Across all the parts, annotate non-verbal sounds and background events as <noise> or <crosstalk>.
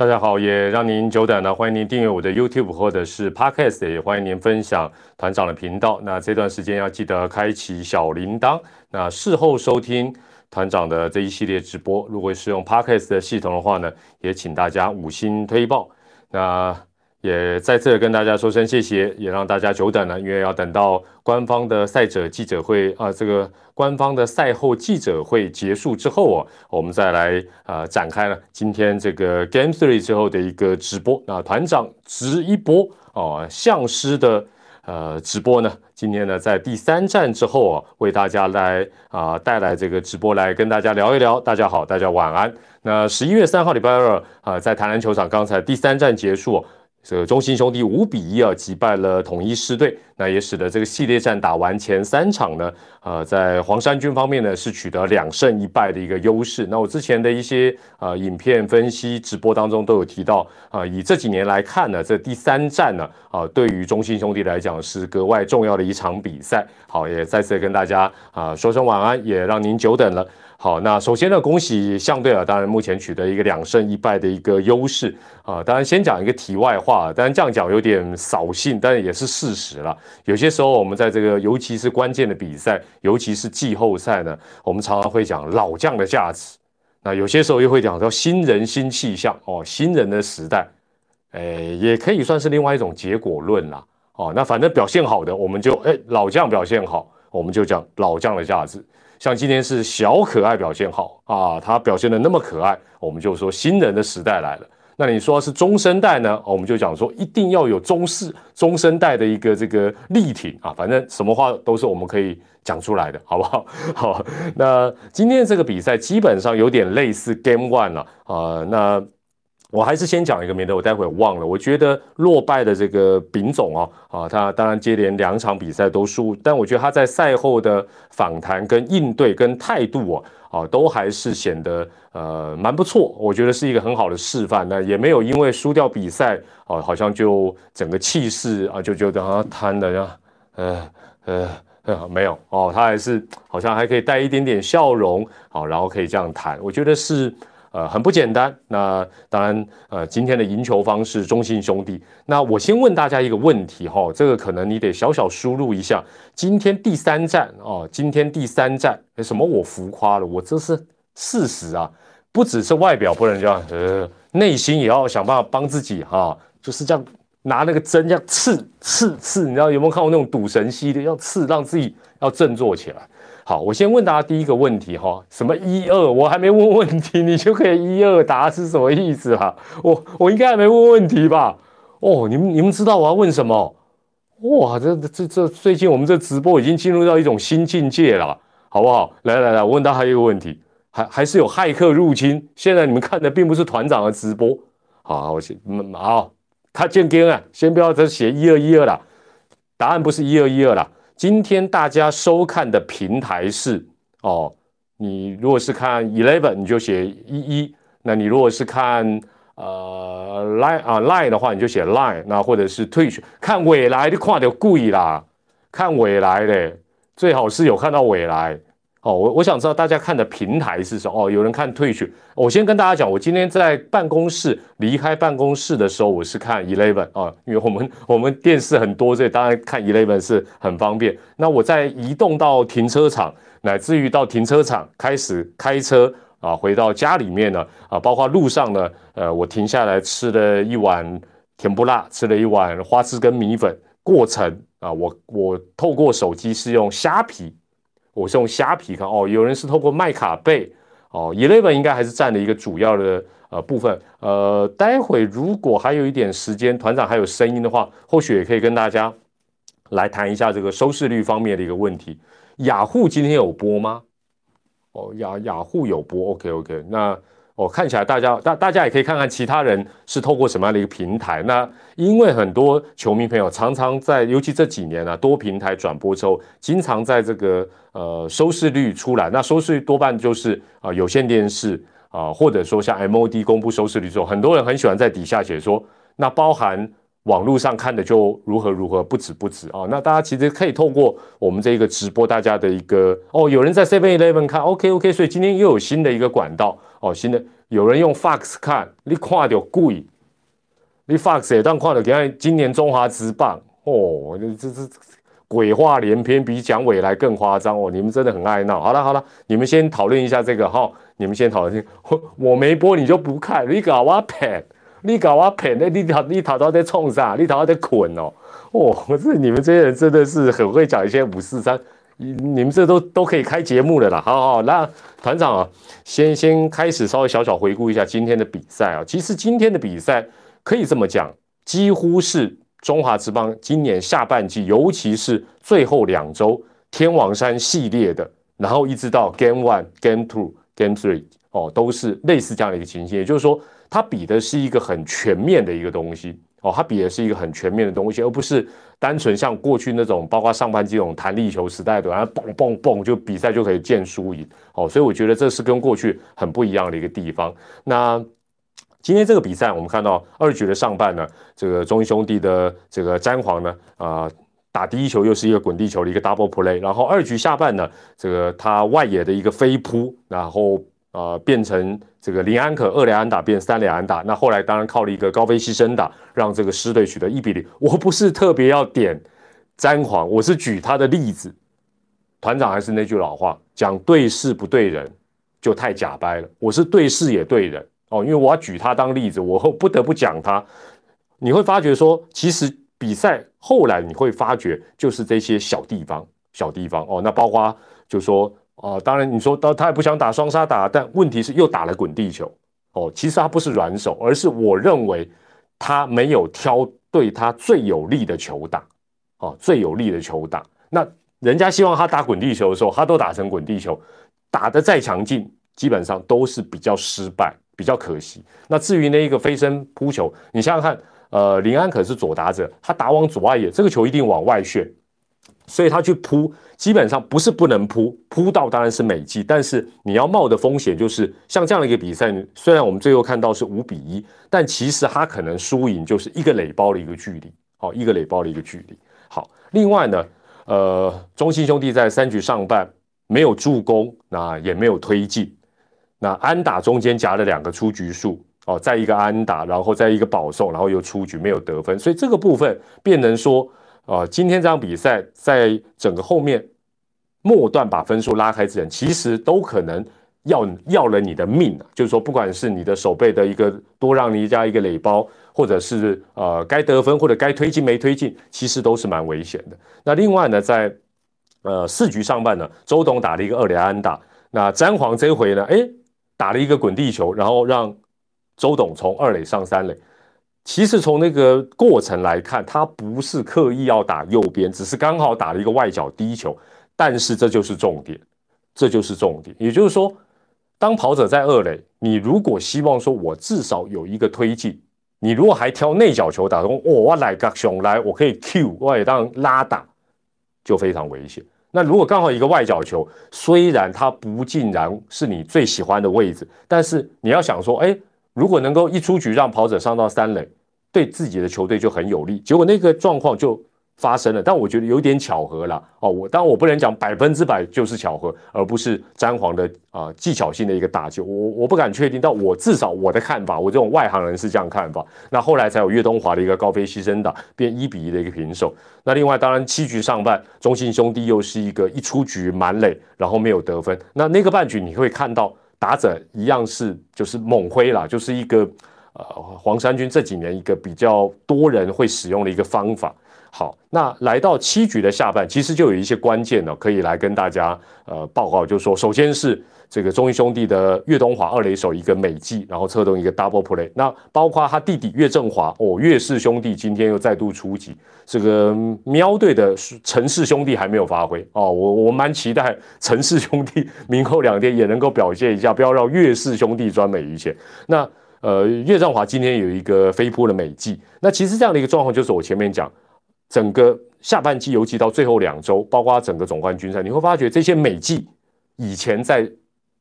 大家好，也让您久等了。欢迎您订阅我的 YouTube 或者是 Podcast，也欢迎您分享团长的频道。那这段时间要记得开启小铃铛，那事后收听团长的这一系列直播。如果是用 Podcast 的系统的话呢，也请大家五星推报。那也再次跟大家说声谢谢，也让大家久等了，因为要等到官方的赛者记者会啊，这个官方的赛后记者会结束之后啊，我们再来啊展开了今天这个 Game Three 之后的一个直播。那团长直一波哦，相师的呃直播呢，今天呢在第三站之后啊，为大家来啊带来这个直播来跟大家聊一聊。大家好，大家晚安。那十一月三号礼拜二啊，在台南球场刚才第三站结束。这个中信兄弟五比一啊击败了统一狮队，那也使得这个系列战打完前三场呢，呃，在黄山军方面呢是取得两胜一败的一个优势。那我之前的一些呃影片分析直播当中都有提到啊，以这几年来看呢，这第三战呢啊，对于中信兄弟来讲是格外重要的一场比赛。好，也再次跟大家啊说声晚安，也让您久等了。好，那首先呢，恭喜相对啊，当然目前取得一个两胜一败的一个优势啊。当然先讲一个题外话，当然这样讲有点扫兴，但是也是事实了。有些时候我们在这个尤其是关键的比赛，尤其是季后赛呢，我们常常会讲老将的价值。那有些时候又会讲到新人新气象哦，新人的时代，哎，也可以算是另外一种结果论啦。哦，那反正表现好的，我们就哎老将表现好，我们就讲老将的价值。像今天是小可爱表现好啊，他表现的那么可爱，我们就说新人的时代来了。那你说是中生代呢？我们就讲说一定要有中式中生代的一个这个力挺啊，反正什么话都是我们可以讲出来的，好不好？<laughs> 好，那今天这个比赛基本上有点类似 Game One 了啊，那。我还是先讲一个，免得我待会忘了。我觉得落败的这个丙总哦，啊，他当然接连两场比赛都输，但我觉得他在赛后的访谈跟应对跟态度哦，啊，都还是显得呃蛮不错。我觉得是一个很好的示范。那也没有因为输掉比赛哦，好像就整个气势啊就觉得啊瘫了呀，呃呃呃没有哦，他还是好像还可以带一点点笑容，好，然后可以这样谈。我觉得是。呃，很不简单。那当然，呃，今天的赢球方式，中信兄弟。那我先问大家一个问题哈，这个可能你得小小输入一下。今天第三战哦，今天第三战，什么我浮夸了？我这是事实啊，不只是外表不能这样，呃，内心也要想办法帮自己哈，就是这样拿那个针这样刺刺刺，你知道有没有看过那种赌神系列，要刺让自己要振作起来。好，我先问大家第一个问题哈，什么一二？我还没问问题，你就可以一二答是什么意思啦？我我应该还没问问题吧？哦，你们你们知道我要问什么？哇，这这这最近我们这直播已经进入到一种新境界了，好不好？来来来，我问大家一个问题，还还是有骇客入侵？现在你们看的并不是团长的直播，好，我先嗯好，他见根啊，先不要再写一二一二了，答案不是一二一二了。今天大家收看的平台是哦，你如果是看 Eleven，你就写一一；那你如果是看呃 Line 啊 Line 的话，你就写 Line。那或者是 Twitch，看未来的看就贵啦，看未来的最好是有看到未来。哦，我我想知道大家看的平台是什么？哦，有人看退去。我先跟大家讲，我今天在办公室离开办公室的时候，我是看 Eleven 啊，因为我们我们电视很多，所以当然看 Eleven 是很方便。那我在移动到停车场，乃至于到停车场开始开车啊，回到家里面呢啊，包括路上呢，呃，我停下来吃了一碗甜不辣，吃了一碗花枝跟米粉，过程啊，我我透过手机是用虾皮。我是用虾皮看哦，有人是透过麦卡贝哦，Eleven 应该还是占了一个主要的呃部分。呃，待会如果还有一点时间，团长还有声音的话，或许也可以跟大家来谈一下这个收视率方面的一个问题。雅虎今天有播吗？哦，雅雅虎有播，OK OK，那。哦，看起来大家大大家也可以看看其他人是透过什么样的一个平台。那因为很多球迷朋友常常在，尤其这几年啊，多平台转播之后，经常在这个呃收视率出来，那收视率多半就是啊有线电视啊，或者说像 MOD 公布收视率之后，很多人很喜欢在底下写说，那包含网络上看的就如何如何不止不止啊。那大家其实可以透过我们这个直播，大家的一个哦，有人在 Seven Eleven 看，OK OK，所以今天又有新的一个管道哦，新的有人用 Fox 看，你看到贵，你 Fox 也当看到，看今年中华之棒哦，这这鬼话连篇，比蒋伟来更夸张哦！你们真的很爱闹。好了好了，你们先讨论一下这个哈，你们先讨论。我 <laughs> 我没播你就不看，你搞我骗，你搞我骗，那你讨你讨到在冲啥？你讨到在捆哦？哦，这你们这些人真的是很会讲一些五四三，你你们这都都可以开节目了啦。好好，那团长啊，先先开始稍微小小回顾一下今天的比赛啊。其实今天的比赛可以这么讲，几乎是。中华之邦今年下半季，尤其是最后两周，天王山系列的，然后一直到 Game One、Game Two、Game Three，哦，都是类似这样的一个情形。也就是说，它比的是一个很全面的一个东西，哦，它比的是一个很全面的东西，而不是单纯像过去那种，包括上半季这种弹力球时代的，然后蹦蹦蹦就比赛就可以见输赢，哦，所以我觉得这是跟过去很不一样的一个地方。那今天这个比赛，我们看到二局的上半呢，这个中英兄弟的这个詹皇呢，啊，打第一球又是一个滚地球的一个 double play，然后二局下半呢，这个他外野的一个飞扑，然后呃变成这个林安可二连安打变三连安打，那后来当然靠了一个高飞牺牲打，让这个狮队取得一比零。我不是特别要点詹皇，我是举他的例子。团长还是那句老话，讲对事不对人，就太假掰了。我是对事也对人。哦，因为我要举他当例子，我不得不讲他。你会发觉说，其实比赛后来你会发觉，就是这些小地方、小地方哦。那包括就说，哦，当然你说他他也不想打双杀打，但问题是又打了滚地球哦。其实他不是软手，而是我认为他没有挑对他最有利的球打哦，最有利的球打。那人家希望他打滚地球的时候，他都打成滚地球，打得再强劲，基本上都是比较失败。比较可惜。那至于那一个飞身扑球，你想想看，呃，林安可是左打者，他打往左外野，这个球一定往外旋，所以他去扑，基本上不是不能扑，扑到当然是美技，但是你要冒的风险就是像这样的一个比赛，虽然我们最后看到是五比一，但其实他可能输赢就是一个垒包的一个距离，好，一个垒包的一个距离。好，另外呢，呃，中信兄弟在三局上半没有助攻，那也没有推进。那安打中间夹了两个出局数哦，在一个安打，然后在一个保送，然后又出局，没有得分，所以这个部分变能说，呃，今天这场比赛在整个后面末段把分数拉开之前，其实都可能要要了你的命啊！就是说，不管是你的手背的一个多让你加一个垒包，或者是呃该得分或者该推进没推进，其实都是蛮危险的。那另外呢，在呃四局上半呢，周董打了一个二连安打，那詹皇这回呢，哎。打了一个滚地球，然后让周董从二垒上三垒。其实从那个过程来看，他不是刻意要打右边，只是刚好打了一个外角低球。但是这就是重点，这就是重点。也就是说，当跑者在二垒，你如果希望说我至少有一个推进，你如果还挑内角球打，说我来个熊来，我可以 Q，我也当拉打，就非常危险。那如果刚好一个外角球，虽然它不尽然是你最喜欢的位置，但是你要想说，哎，如果能够一出局让跑者上到三垒，对自己的球队就很有利。结果那个状况就。发生了，但我觉得有点巧合了哦。我当然我不能讲百分之百就是巧合，而不是詹皇的啊技巧性的一个打救。我我不敢确定，但我至少我的看法，我这种外行人是这样看法。那后来才有岳东华的一个高飞牺牲打，变一比一的一个平手。那另外当然七局上半，中信兄弟又是一个一出局满垒，然后没有得分。那那个半局你会看到打者一样是就是猛挥啦，就是一个呃黄山军这几年一个比较多人会使用的一个方法。好，那来到七局的下半，其实就有一些关键呢，可以来跟大家呃报告，就是说，首先是这个中英兄弟的岳东华二垒手一个美技，然后策动一个 double play，那包括他弟弟岳振华哦，岳氏兄弟今天又再度出击，这个喵队的陈氏兄弟还没有发挥哦，我我蛮期待陈氏兄弟 <laughs> 明后两天也能够表现一下，不要让岳氏兄弟专美于前。那呃，岳振华今天有一个飞扑的美技，那其实这样的一个状况就是我前面讲。整个下半季，尤其到最后两周，包括整个总冠军赛，你会发觉这些美技以前在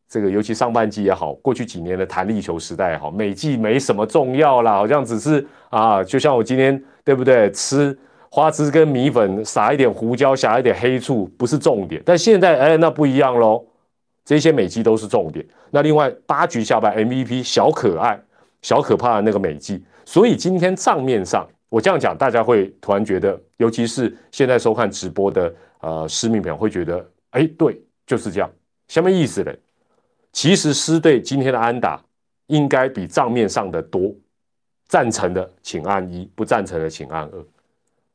这个尤其上半季也好，过去几年的弹力球时代也好，美季没什么重要啦，好像只是啊，就像我今天对不对，吃花枝跟米粉，撒一点胡椒，撒一点黑醋，不是重点。但现在哎，那不一样喽，这些美季都是重点。那另外八局下半 MVP 小可爱、小可怕的那个美季，所以今天账面上我这样讲，大家会突然觉得，尤其是现在收看直播的呃市民朋友会觉得，哎，对，就是这样，什么意思呢？其实狮队今天的安打应该比账面上的多，赞成的请按一，不赞成的请按二。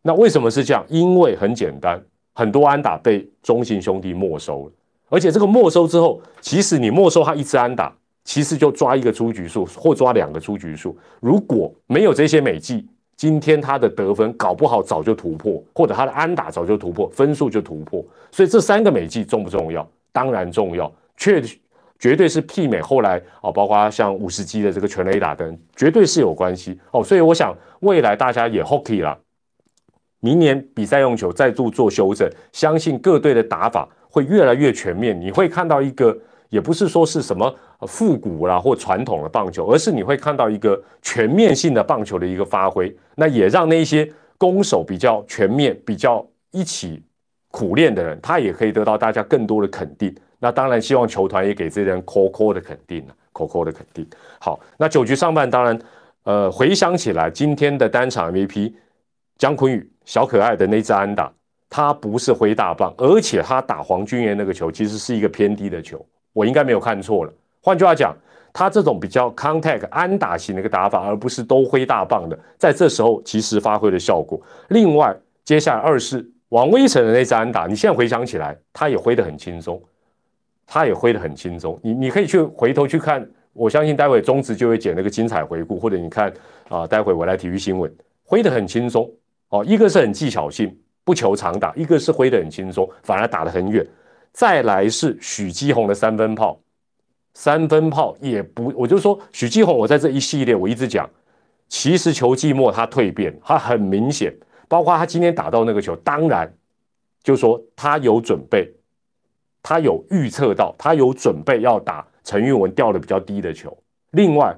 那为什么是这样？因为很简单，很多安打被中信兄弟没收了，而且这个没收之后，其实你没收他一次安打，其实就抓一个出局数或抓两个出局数。如果没有这些美记，今天他的得分搞不好早就突破，或者他的安打早就突破，分数就突破。所以这三个美记重不重要？当然重要，确。绝对是媲美后来哦，包括像五十级的这个全雷打灯，绝对是有关系哦。所以我想未来大家也 hockey 了，明年比赛用球再度做修正，相信各队的打法会越来越全面。你会看到一个，也不是说是什么复古啦或传统的棒球，而是你会看到一个全面性的棒球的一个发挥。那也让那些攻守比较全面、比较一起苦练的人，他也可以得到大家更多的肯定。那当然，希望球团也给这人 Coco 的肯定了，口口的肯定。好，那九局上半，当然，呃，回想起来，今天的单场 MVP 姜昆宇小可爱的那支安打，他不是挥大棒，而且他打黄俊彦那个球，其实是一个偏低的球，我应该没有看错了。换句话讲，他这种比较 contact 安打型的一个打法，而不是都挥大棒的，在这时候其实发挥了效果。另外，接下来二是王威成的那支安打，你现在回想起来，他也挥得很轻松。他也挥得很轻松，你你可以去回头去看，我相信待会中职就会剪那个精彩回顾，或者你看啊，待会我来体育新闻，挥得很轻松哦。一个是很技巧性，不求长打；一个是挥得很轻松，反而打得很远。再来是许基宏的三分炮，三分炮也不，我就说许基宏，我在这一系列我一直讲，其实球季末他蜕变，他很明显，包括他今天打到那个球，当然就说他有准备。他有预测到，他有准备要打陈玉文掉的比较低的球。另外，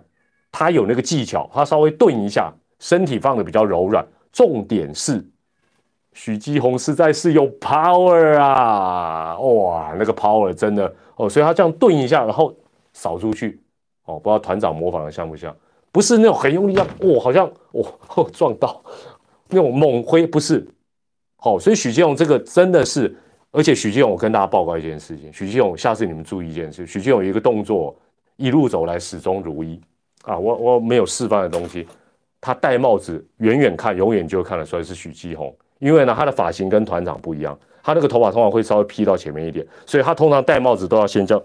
他有那个技巧，他稍微顿一下，身体放的比较柔软。重点是，许基宏实在是有 power 啊！哇，那个 power 真的哦，所以他这样顿一下，然后扫出去哦，不知道团长模仿的像不像？不是那种很用力，要哦，好像哦 <laughs> 撞到那种猛挥，不是。好，所以许建勇这个真的是。而且许继勇，我跟大家报告一件事情。许继勇，下次你们注意一件事。许继勇有一个动作，一路走来始终如一啊！我我没有示范的东西。他戴帽子，远远看，永远就看得出来是许继宏。因为呢，他的发型跟团长不一样，他那个头发通常会稍微披到前面一点，所以他通常戴帽子都要先叫，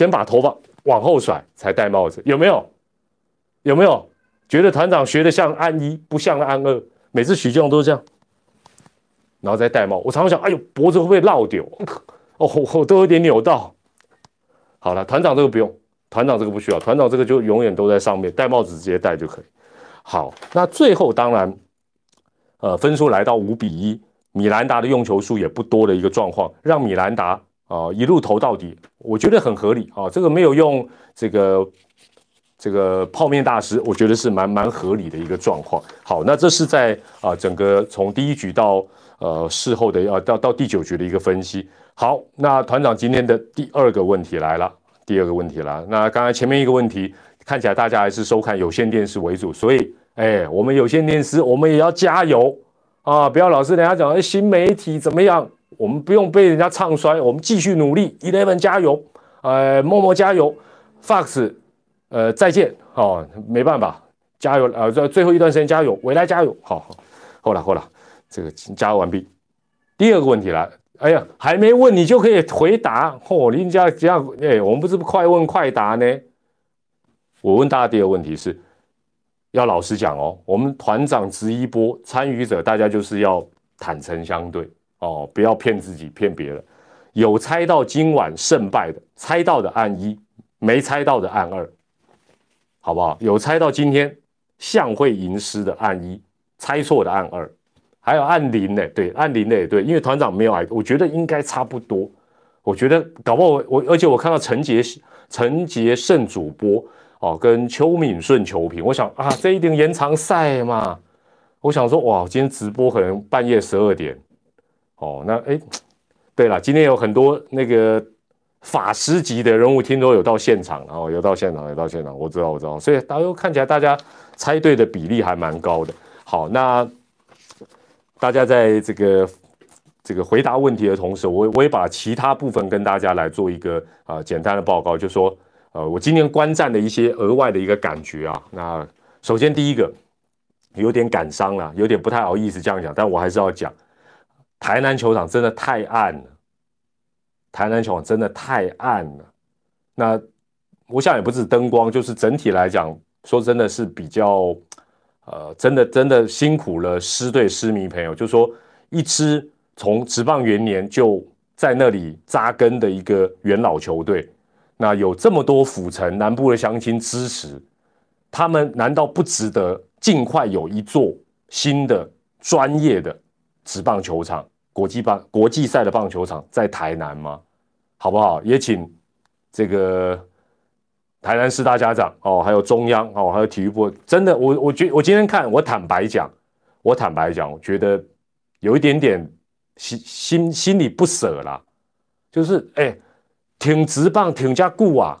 先把头发往后甩才戴帽子。有没有？有没有？觉得团长学的像安一，不像安二？每次许继勇都是这样。然后再戴帽，我常常想，哎呦，脖子会不会落掉？<laughs> 哦，我都有点扭到。好了，团长这个不用，团长这个不需要，团长这个就永远都在上面，戴帽子直接戴就可以。好，那最后当然，呃，分数来到五比一，米兰达的用球数也不多的一个状况，让米兰达啊一路投到底，我觉得很合理啊。这个没有用这个这个泡面大师，我觉得是蛮蛮合理的一个状况。好，那这是在啊整个从第一局到。呃，事后的要到到第九局的一个分析。好，那团长今天的第二个问题来了，第二个问题了。那刚才前面一个问题，看起来大家还是收看有线电视为主，所以，哎，我们有线电视，我们也要加油啊！不要老是人家讲新媒体怎么样，我们不用被人家唱衰，我们继续努力。Eleven 加油，呃，默默加油，Fox，呃，再见，哦，没办法，加油，呃，在最后一段时间加油，未来加油，好好，好了好了。这个加油完毕，第二个问题来，哎呀，还没问你就可以回答嚯！人家这样，哎，我们不是快问快答呢？我问大家第二个问题是，要老实讲哦，我们团长直一波参与者，大家就是要坦诚相对哦，不要骗自己骗别人。有猜到今晚胜败的，猜到的按一；没猜到的按二，好不好？有猜到今天象会吟诗的按一，猜错的按二。还有按零的，对，按零的也对，因为团长没有挨，我觉得应该差不多。我觉得搞不好我我，而且我看到陈杰陈杰胜主播哦，跟邱敏顺求评，我想啊，这一定延长赛嘛。我想说哇，今天直播可能半夜十二点哦，那哎，<tsk> 对了，今天有很多那个法师级的人物，听说有到现场，然后有到现场，有到现场，我知道，我知道，所以大家看起来大家猜对的比例还蛮高的。好，那大家在这个。这个回答问题的同时，我我也把其他部分跟大家来做一个啊简单的报告，就说呃我今天观战的一些额外的一个感觉啊。那首先第一个有点感伤了，有点不太好意思这样讲，但我还是要讲，台南球场真的太暗了，台南球场真的太暗了。那我想也不是灯光，就是整体来讲，说真的是比较呃真的真的辛苦了狮队狮迷朋友，就说一支。从职棒元年就在那里扎根的一个元老球队，那有这么多府城南部的乡亲支持，他们难道不值得尽快有一座新的专业的职棒球场、国际棒国际赛的棒球场在台南吗？好不好？也请这个台南师大家长哦，还有中央哦，还有体育部，真的，我我觉我今天看，我坦白讲，我坦白讲，我觉得有一点点。心心心里不舍啦，就是哎，挺直棒挺加久啊，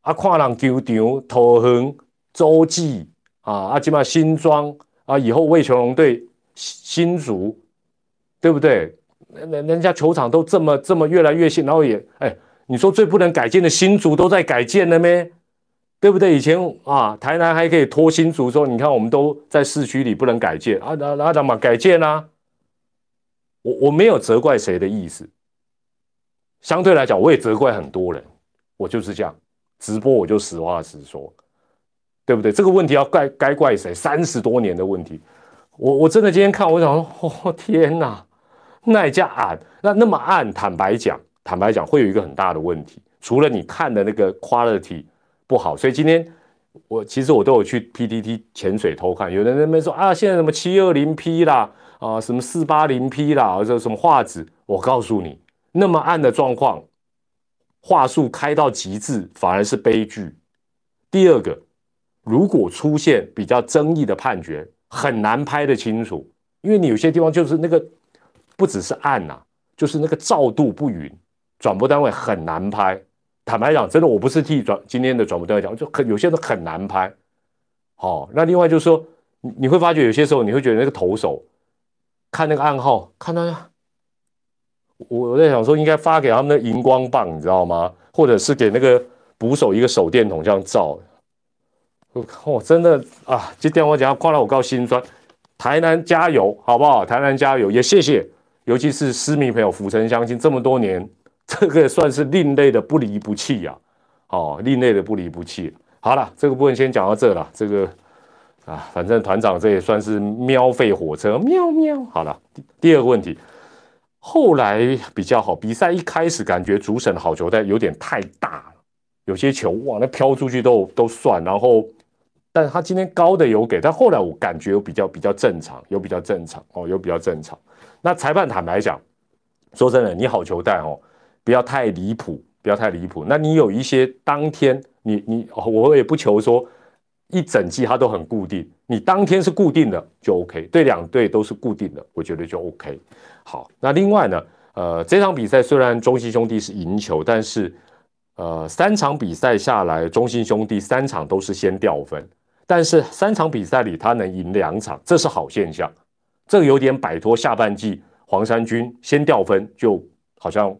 啊，看人球场、桃园、洲际啊，啊，起码新庄啊，以后魏球龙队新竹，对不对？人人家球场都这么这么越来越新，然后也哎，你说最不能改建的新竹都在改建了咩？对不对？以前啊，台南还可以拖新竹说，你看我们都在市区里不能改建啊，那那怎么改建啊？我我没有责怪谁的意思，相对来讲，我也责怪很多人。我就是这样，直播我就实话实说，对不对？这个问题要怪该怪谁？三十多年的问题，我我真的今天看，我想说，哦天哪，那家暗，那那么暗，坦白讲，坦白讲，会有一个很大的问题，除了你看的那个 quality 不好，所以今天我其实我都有去 PTT 潜水偷看，有的人那边说啊，现在什么七二零 P 啦。啊，什么四八零 P 啦，或者什么画质，我告诉你，那么暗的状况，画术开到极致反而是悲剧。第二个，如果出现比较争议的判决，很难拍得清楚，因为你有些地方就是那个不只是暗呐，就是那个照度不匀，转播单位很难拍。坦白讲，真的，我不是替转今天的转播单位讲，就很有些都很难拍。好，那另外就是说，你你会发觉有些时候你会觉得那个投手。看那个暗号，看到我我在想说，应该发给他们的荧光棒，你知道吗？或者是给那个捕手一个手电筒这样照。我真的啊，这电话讲夸了我告心酸。台南加油，好不好？台南加油，也谢谢，尤其是私密朋友，府城乡亲这么多年，这个算是另类的不离不弃呀。哦，另类的不离不弃。好了，这个部分先讲到这了，这个。啊，反正团长这也算是喵费火车，喵喵。好了，第二个问题，后来比较好。比赛一开始感觉主审的好球但有点太大了，有些球哇，那飘出去都都算。然后，但他今天高的有给，但后来我感觉有比较比较正常，有比较正常哦，有比较正常。那裁判坦白讲，说真的，你好球带哦，不要太离谱，不要太离谱。那你有一些当天，你你我也不求说。一整季它都很固定，你当天是固定的就 OK，对两队都是固定的，我觉得就 OK。好，那另外呢，呃，这场比赛虽然中信兄弟是赢球，但是呃，三场比赛下来，中信兄弟三场都是先掉分，但是三场比赛里他能赢两场，这是好现象，这个有点摆脱下半季黄山军先掉分，就好像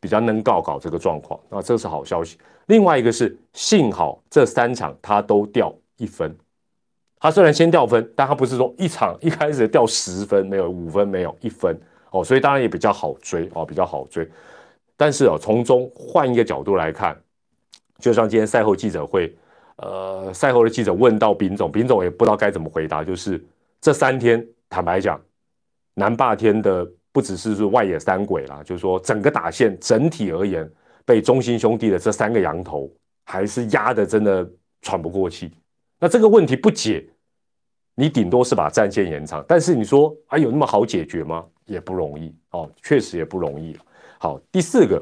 比较能搞搞这个状况，那这是好消息。另外一个是幸好这三场他都掉。一分，他虽然先掉分，但他不是说一场一开始掉十分，没有五分，没有一分哦，所以当然也比较好追哦，比较好追。但是哦，从中换一个角度来看，就像今天赛后记者会，呃，赛后的记者问到丙总，丙总也不知道该怎么回答，就是这三天坦白讲，南霸天的不只是是外野三鬼啦，就是说整个打线整体而言，被中心兄弟的这三个羊头还是压的真的喘不过气。那这个问题不解，你顶多是把战线延长，但是你说啊，有那么好解决吗？也不容易哦，确实也不容易好，第四个，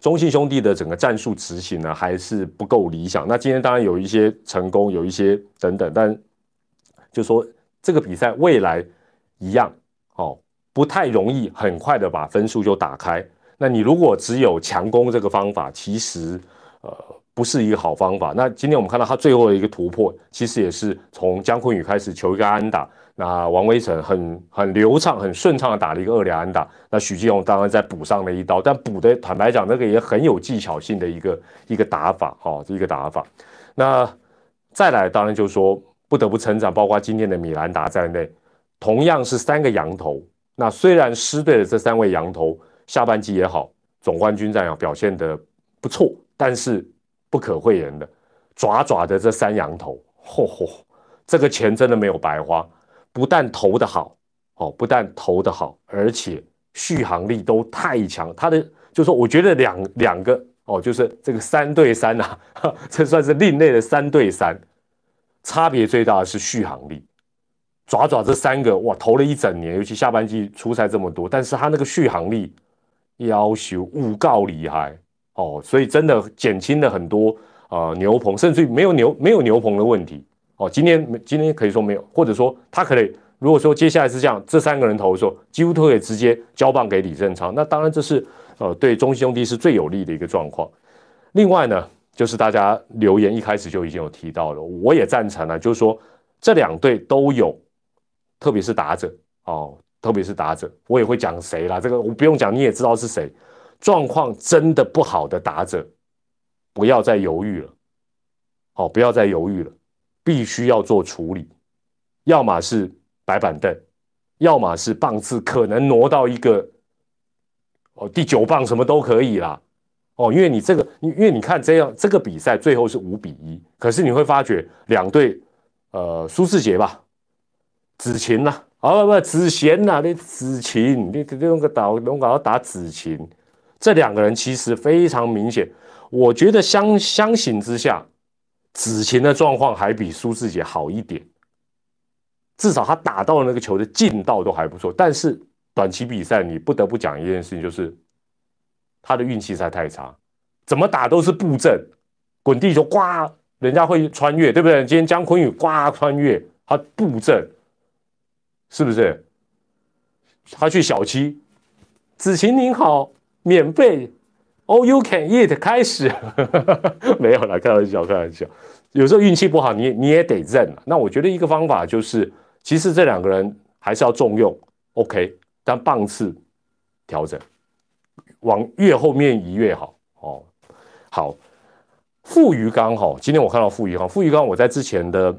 中信兄弟的整个战术执行呢，还是不够理想。那今天当然有一些成功，有一些等等，但就说这个比赛未来一样哦，不太容易很快的把分数就打开。那你如果只有强攻这个方法，其实呃不是一个好方法。那今天我们看到他最后的一个突破，其实也是从姜昆宇开始求一个安打。那王威成很很流畅、很顺畅的打了一个二连安打。那许继宏当然再补上了一刀，但补的坦白讲，那个也很有技巧性的一个一个打法，哈，一个打法。那再来，当然就是说不得不成长，包括今天的米兰达在内，同样是三个羊头。那虽然狮队的这三位羊头下半季也好，总冠军战啊表现的不错，但是不可讳言的，爪爪的这三羊头，嚯嚯，这个钱真的没有白花。不但投的好，哦，不但投的好，而且续航力都太强。他的就是说，我觉得两两个哦，就是这个三对三呐，<laughs> 这算是另类的三对三。差别最大的是续航力。爪爪这三个哇，投了一整年，尤其下半季出赛这么多，但是他那个续航力要求五告厉害哦，所以真的减轻了很多呃牛棚，甚至于没有牛没有牛棚的问题。哦，今天今天可以说没有，或者说他可能如果说接下来是这样，这三个人投的时候，几乎都可以直接交棒给李正昌。那当然这是呃对中信兄弟是最有利的一个状况。另外呢，就是大家留言一开始就已经有提到了，我也赞成了，就是说这两队都有，特别是打者哦，特别是打者，我也会讲谁啦，这个我不用讲，你也知道是谁。状况真的不好的打者，不要再犹豫了，好，不要再犹豫了。必须要做处理，要么是白板凳，要么是棒次可能挪到一个哦第九棒什么都可以啦，哦，因为你这个，因为你看这样这个比赛最后是五比一，可是你会发觉两队，呃，苏世杰吧，子晴呐，啊不不子贤呐，你子晴，你你用个打用搞打子晴，这两个人其实非常明显，我觉得相相形之下。子晴的状况还比苏志杰好一点，至少他打到那个球的劲道都还不错。但是短期比赛你不得不讲一件事情，就是他的运气实在太差，怎么打都是布阵，滚地球呱，人家会穿越，对不对？今天姜昆宇呱穿越，他布阵，是不是？他去小七，子晴您好，免费。Oh, you can eat。开始 <laughs> 没有了，开玩笑，开玩笑。有时候运气不好，你你也得认。那我觉得一个方法就是，其实这两个人还是要重用，OK。但棒次调整，往越后面移越好。哦，好。傅余刚哈，今天我看到傅余刚，傅余刚我在之前的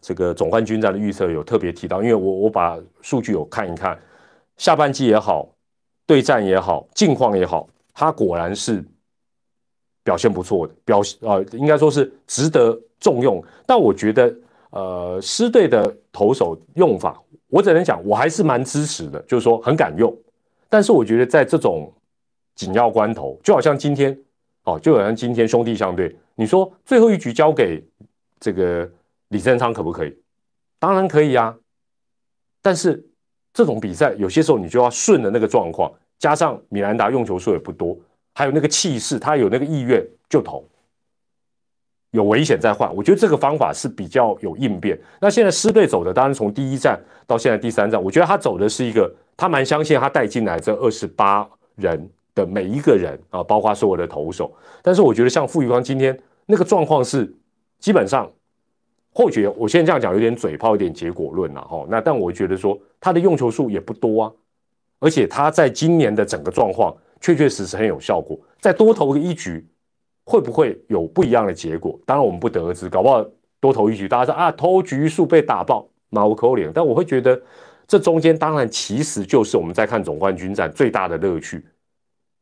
这个总冠军战的预测有特别提到，因为我我把数据有看一看，下半季也好，对战也好，近况也好。他果然是表现不错的，表呃应该说是值得重用。但我觉得，呃，狮队的投手用法，我只能讲，我还是蛮支持的，就是说很敢用。但是我觉得在这种紧要关头，就好像今天，哦，就好像今天兄弟相对，你说最后一局交给这个李正昌可不可以？当然可以啊。但是这种比赛有些时候你就要顺着那个状况。加上米兰达用球数也不多，还有那个气势，他有那个意愿就投，有危险再换。我觉得这个方法是比较有应变。那现在师队走的，当然从第一站到现在第三站，我觉得他走的是一个，他蛮相信他带进来这二十八人的每一个人啊，包括所有的投手。但是我觉得像傅玉光今天那个状况是，基本上或许我现在这样讲有点嘴炮，有点结果论了哈。那但我觉得说他的用球数也不多啊。而且他在今年的整个状况确确实实很有效果，再多投个一局，会不会有不一样的结果？当然我们不得而知，搞不好多投一局，大家说啊，投局数被打爆，毛口脸。但我会觉得，这中间当然其实就是我们在看总冠军战最大的乐趣。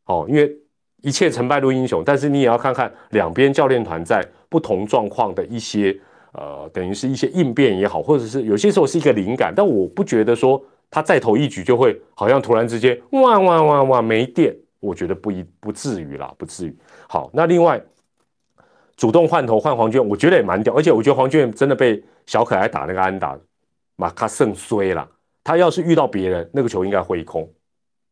哦，因为一切成败论英雄，但是你也要看看两边教练团在不同状况的一些呃，等于是一些应变也好，或者是有些时候是一个灵感，但我不觉得说。他再投一局就会好像突然之间哇哇哇哇没电，我觉得不一不至于啦，不至于。好，那另外主动换头换黄娟，我觉得也蛮屌，而且我觉得黄娟真的被小可爱打那个安打，马卡胜衰了。他要是遇到别人，那个球应该挥空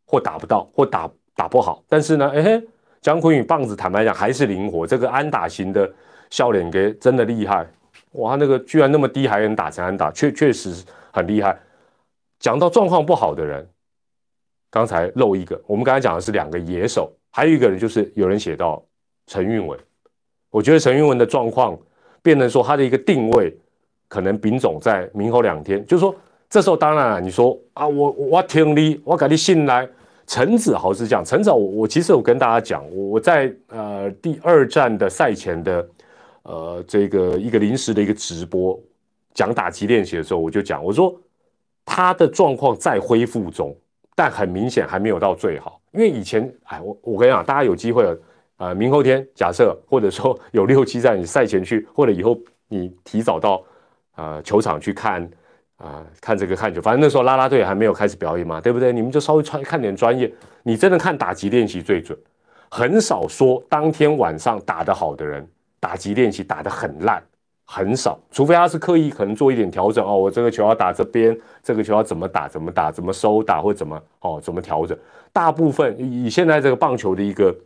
或打不到或打打不好。但是呢，哎嘿，姜昆宇棒子坦白讲还是灵活，这个安打型的笑脸给真的厉害，哇，那个居然那么低还能打成安打，确确实很厉害。讲到状况不好的人，刚才漏一个，我们刚才讲的是两个野手，还有一个人就是有人写到陈运文，我觉得陈运文的状况变成说他的一个定位。可能丙总在明后两天，就是说，这时候当然了，你说啊，我我听你，我给你信赖。陈子豪是这样，陈子豪，我我其实我跟大家讲，我在呃第二站的赛前的呃这个一个临时的一个直播讲打击练习的时候，我就讲，我说他的状况在恢复中，但很明显还没有到最好，因为以前哎，我我跟你讲，大家有机会呃明后天假设或者说有六七站你赛前去，或者以后你提早到。呃，球场去看，啊，看这个看球，反正那时候拉拉队还没有开始表演嘛，对不对？你们就稍微穿看点专业。你真的看打击练习最准，很少说当天晚上打得好的人，打击练习打得很烂，很少。除非他是刻意可能做一点调整哦，我这个球要打这边，这个球要怎么打，怎么打，怎么收打或怎么哦，怎么调整。大部分以现在这个棒球的一个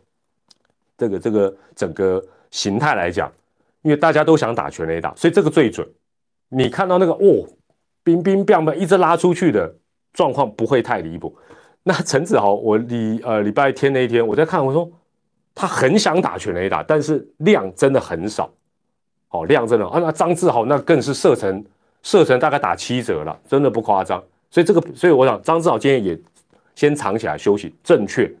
这个这个整个形态来讲，因为大家都想打全垒打，所以这个最准。你看到那个哦，冰冰棒棒一直拉出去的状况不会太离谱。那陈子豪，我礼呃礼拜天那一天我在看，我说他很想打全垒打，但是量真的很少。哦，量真的啊，那张志豪那更是射程射程大概打七折了，真的不夸张。所以这个，所以我想张志豪今天也先藏起来休息，正确，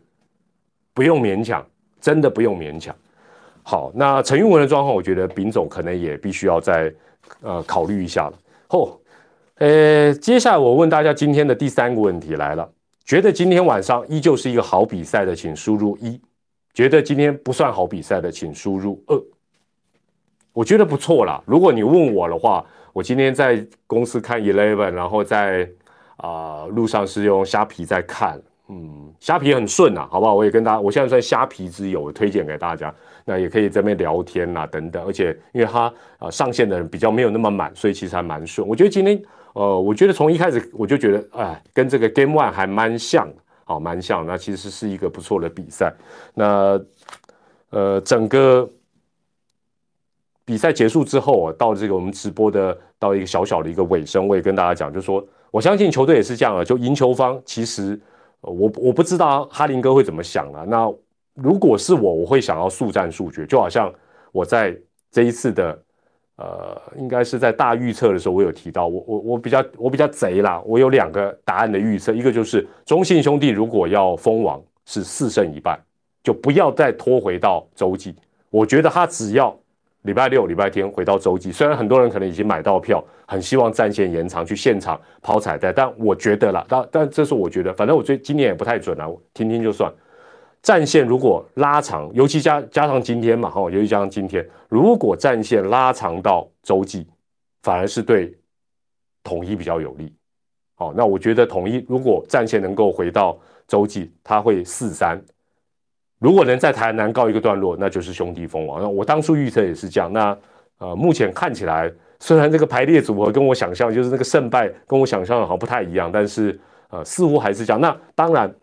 不用勉强，真的不用勉强。好，那陈玉文的状况，我觉得丙总可能也必须要再。呃，考虑一下了。后，呃，接下来我问大家今天的第三个问题来了：觉得今天晚上依旧是一个好比赛的，请输入一；觉得今天不算好比赛的，请输入二。我觉得不错啦。如果你问我的话，我今天在公司看 Eleven，然后在啊路上是用虾皮在看。嗯，虾皮很顺呐，好不好？我也跟大家，我现在算虾皮之友，我推荐给大家。那也可以在那边聊天呐，等等。而且因为它啊上线的人比较没有那么满，所以其实还蛮顺。我觉得今天，呃，我觉得从一开始我就觉得，哎，跟这个 Game One 还蛮像，好，蛮像。那其实是一个不错的比赛。那呃，整个比赛结束之后啊，到这个我们直播的到一个小小的一个尾声，我也跟大家讲，就说我相信球队也是这样啊，就赢球方其实。我我不知道哈林哥会怎么想啊？那如果是我，我会想要速战速决，就好像我在这一次的呃，应该是在大预测的时候，我有提到，我我我比较我比较贼啦，我有两个答案的预测，一个就是中信兄弟如果要封王是四胜一败，就不要再拖回到洲际，我觉得他只要。礼拜六、礼拜天回到洲际，虽然很多人可能已经买到票，很希望战线延长去现场抛彩带，但我觉得啦，但但这是我觉得，反正我觉今年也不太准啊，听听就算。战线如果拉长，尤其加加上今天嘛，哈，尤其加上今天，如果战线拉长到洲际，反而是对统一比较有利。好，那我觉得统一如果战线能够回到洲际，他会四三。如果能在台南告一个段落，那就是兄弟封王。那我当初预测也是这样。那呃，目前看起来，虽然这个排列组合跟我想象就是那个胜败跟我想象的好像不太一样，但是呃，似乎还是这样。那当然，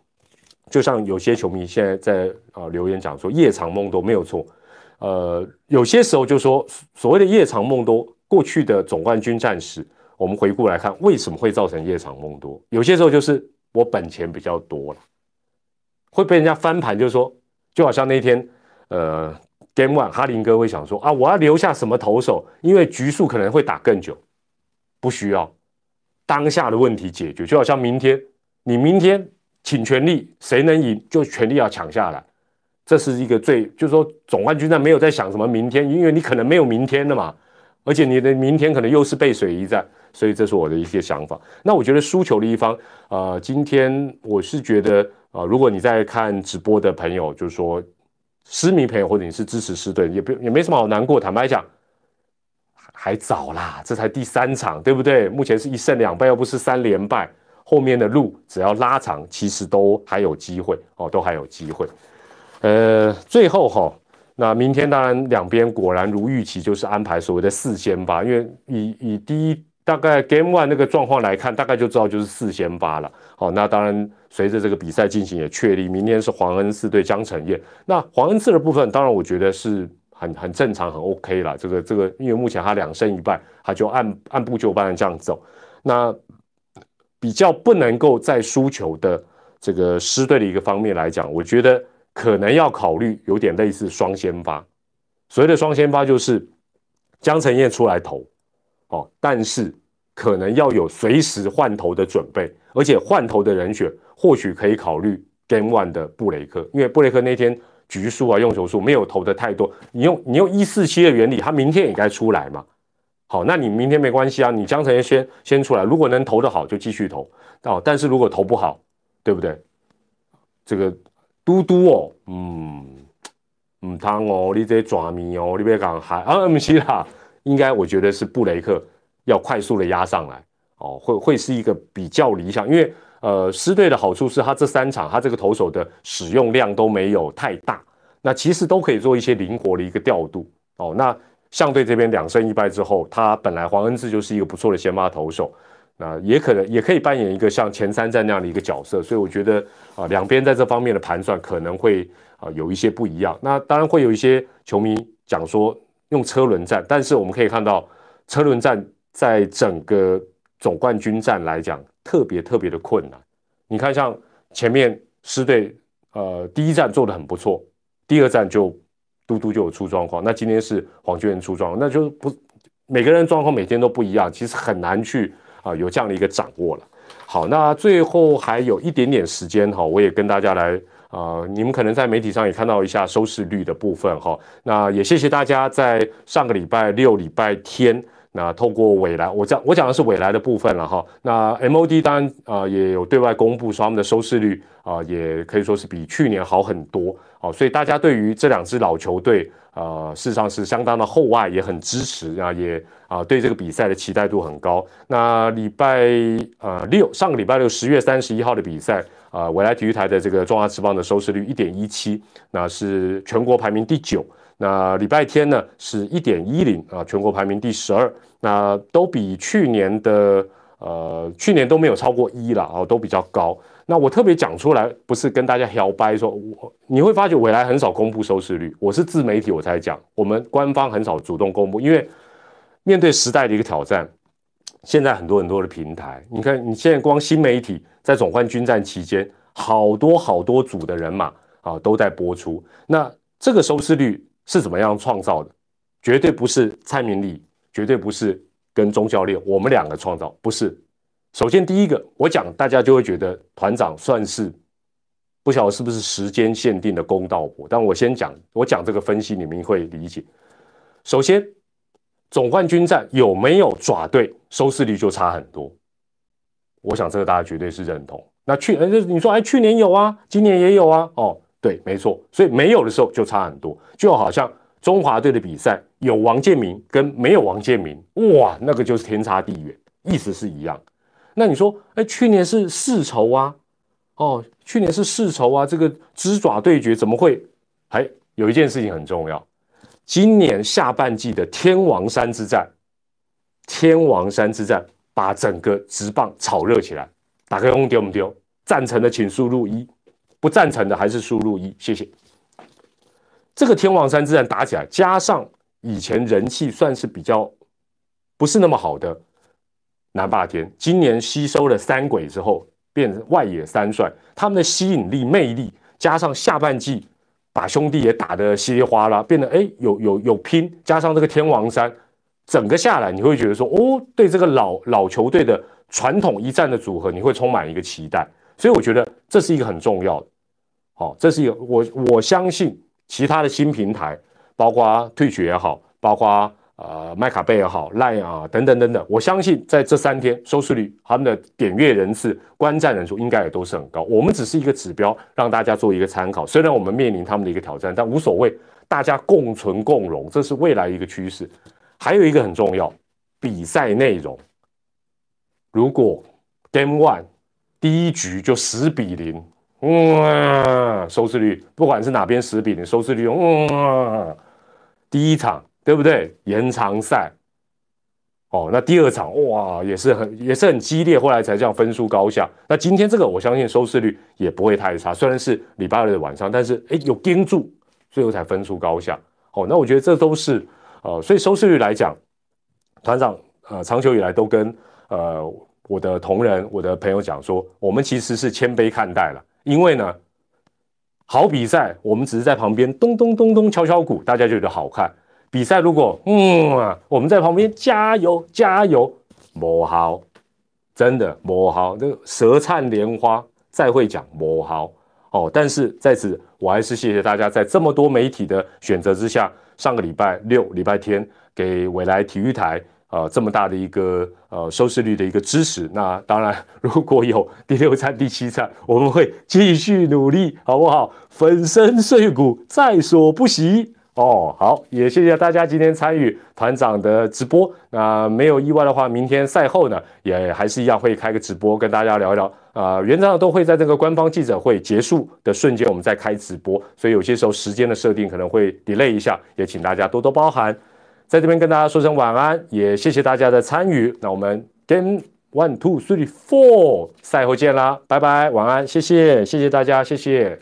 就像有些球迷现在在呃留言讲说夜长梦多没有错。呃，有些时候就说所谓的夜长梦多，过去的总冠军战士，我们回顾来看为什么会造成夜长梦多？有些时候就是我本钱比较多了，会被人家翻盘，就是说。就好像那天，呃，Game One，哈林哥会想说啊，我要留下什么投手，因为局数可能会打更久，不需要当下的问题解决。就好像明天，你明天请全力，谁能赢就全力要抢下来，这是一个最，就是说总冠军战没有在想什么明天，因为你可能没有明天的嘛，而且你的明天可能又是背水一战，所以这是我的一些想法。那我觉得输球的一方，呃，今天我是觉得。啊，如果你在看直播的朋友，就是说，失迷朋友或者你是支持狮队，也不也没什么好难过。坦白讲，还早啦，这才第三场，对不对？目前是一胜两败，又不是三连败，后面的路只要拉长，其实都还有机会哦，都还有机会。呃，最后哈，那明天当然两边果然如预期，就是安排所谓的四先八，因为以以第一大概 Game One 那个状况来看，大概就知道就是四先发了。好，那当然随着这个比赛进行也确立，明天是黄恩赐对江承彦。那黄恩赐的部分，当然我觉得是很很正常，很 OK 了。这个这个，因为目前他两胜一败，他就按按部就班的这样走。那比较不能够再输球的这个狮队的一个方面来讲，我觉得可能要考虑有点类似双先发。所谓的双先发就是江承彦出来投。哦，但是可能要有随时换头的准备，而且换头的人选或许可以考虑 Game One 的布雷克，因为布雷克那天局数啊、用球数没有投的太多。你用你用一四七的原理，他明天也该出来嘛。好，那你明天没关系啊，你江晨先先出来，如果能投得好就继续投哦。但是如果投不好，对不对？这个嘟嘟哦，嗯，唔汤哦，你这抓迷哦，你别讲还啊，唔是啦。应该我觉得是布雷克要快速的压上来哦，会会是一个比较理想，因为呃，狮队的好处是他这三场他这个投手的使用量都没有太大，那其实都可以做一些灵活的一个调度哦。那相对这边两胜一败之后，他本来黄恩志就是一个不错的先发投手，那也可能也可以扮演一个像前三战那样的一个角色，所以我觉得啊，两边在这方面的盘算可能会啊有一些不一样。那当然会有一些球迷讲说。用车轮战，但是我们可以看到，车轮战在整个总冠军战来讲，特别特别的困难。你看，像前面狮队，呃，第一站做的很不错，第二站就嘟嘟就有出状况。那今天是黄俊彦出状况，那就不每个人状况每天都不一样，其实很难去啊有这样的一个掌握了。好，那最后还有一点点时间哈，我也跟大家来。啊，你们可能在媒体上也看到一下收视率的部分哈。那也谢谢大家在上个礼拜六、礼拜天，那透过未来，我讲我讲的是未来的部分了哈。那 MOD 当然啊也有对外公布说他们的收视率啊，也可以说是比去年好很多。好，所以大家对于这两支老球队啊，事实上是相当的厚爱，也很支持啊，也啊对这个比赛的期待度很高。那礼拜呃六，上个礼拜六十月三十一号的比赛。啊，未来体育台的这个中华职棒的收视率一点一七，那是全国排名第九。那礼拜天呢是一点一零啊，全国排名第十二。那都比去年的呃，去年都没有超过一了啊，都比较高。那我特别讲出来，不是跟大家摇掰说，我你会发觉未来很少公布收视率，我是自媒体我才讲，我们官方很少主动公布，因为面对时代的一个挑战。现在很多很多的平台，你看，你现在光新媒体在总冠军战期间，好多好多组的人马啊都在播出。那这个收视率是怎么样创造的？绝对不是蔡明丽，绝对不是跟钟教练我们两个创造，不是。首先第一个，我讲大家就会觉得团长算是不晓得是不是时间限定的公道博，但我先讲，我讲这个分析，你们会理解。首先。总冠军战有没有爪队，收视率就差很多。我想这个大家绝对是认同。那去，哎，你说，哎，去年有啊，今年也有啊，哦，对，没错。所以没有的时候就差很多，就好像中华队的比赛有王建民跟没有王建民，哇，那个就是天差地远，意思是一样。那你说，哎，去年是世仇啊，哦，去年是世仇啊，这个只爪对决怎么会？还有一件事情很重要。今年下半季的天王山之战，天王山之战把整个直棒炒热起来。打开红丢不丢？赞成的请输入一，不赞成的还是输入一，谢谢。这个天王山之战打起来，加上以前人气算是比较不是那么好的南霸天，今年吸收了三鬼之后，变成外野三帅，他们的吸引力、魅力，加上下半季。把兄弟也打得稀里哗啦，变得哎有有有拼，加上这个天王山，整个下来你会觉得说哦，对这个老老球队的传统一战的组合，你会充满一个期待。所以我觉得这是一个很重要的，好，这是一个我我相信其他的新平台，包括退学也好，包括。呃，麦卡贝也好，Line 啊，等等等等，我相信在这三天收视率、他们的点阅人次、观战人数应该也都是很高。我们只是一个指标，让大家做一个参考。虽然我们面临他们的一个挑战，但无所谓，大家共存共荣，这是未来一个趋势。还有一个很重要，比赛内容。如果 Game One 第一局就十比零，嗯，收视率不管是哪边十比零，收视率，嗯，第一场。对不对？延长赛，哦，那第二场哇也是很也是很激烈，后来才这样分数高下。那今天这个我相信收视率也不会太差，虽然是礼拜二的晚上，但是哎有盯住，最后才分数高下。哦，那我觉得这都是呃，所以收视率来讲，团长呃长久以来都跟呃我的同仁、我的朋友讲说，我们其实是谦卑看待了，因为呢好比赛我们只是在旁边咚咚咚咚敲敲鼓，大家觉得好看。比赛如果嗯，我们在旁边加油加油，磨好，真的磨好，这个舌灿莲花再会讲磨好哦。但是在此，我还是谢谢大家在这么多媒体的选择之下，上个礼拜六礼拜天给未来体育台呃这么大的一个呃收视率的一个支持。那当然，如果有第六站第七站，我们会继续努力，好不好？粉身碎骨在所不惜。哦，好，也谢谢大家今天参与团长的直播。那没有意外的话，明天赛后呢，也还是一样会开个直播跟大家聊一聊。啊，原则上都会在这个官方记者会结束的瞬间，我们再开直播。所以有些时候时间的设定可能会 delay 一下，也请大家多多包涵。在这边跟大家说声晚安，也谢谢大家的参与。那我们 game one two three four 赛后见啦，拜拜，晚安，谢谢，谢谢大家，谢谢。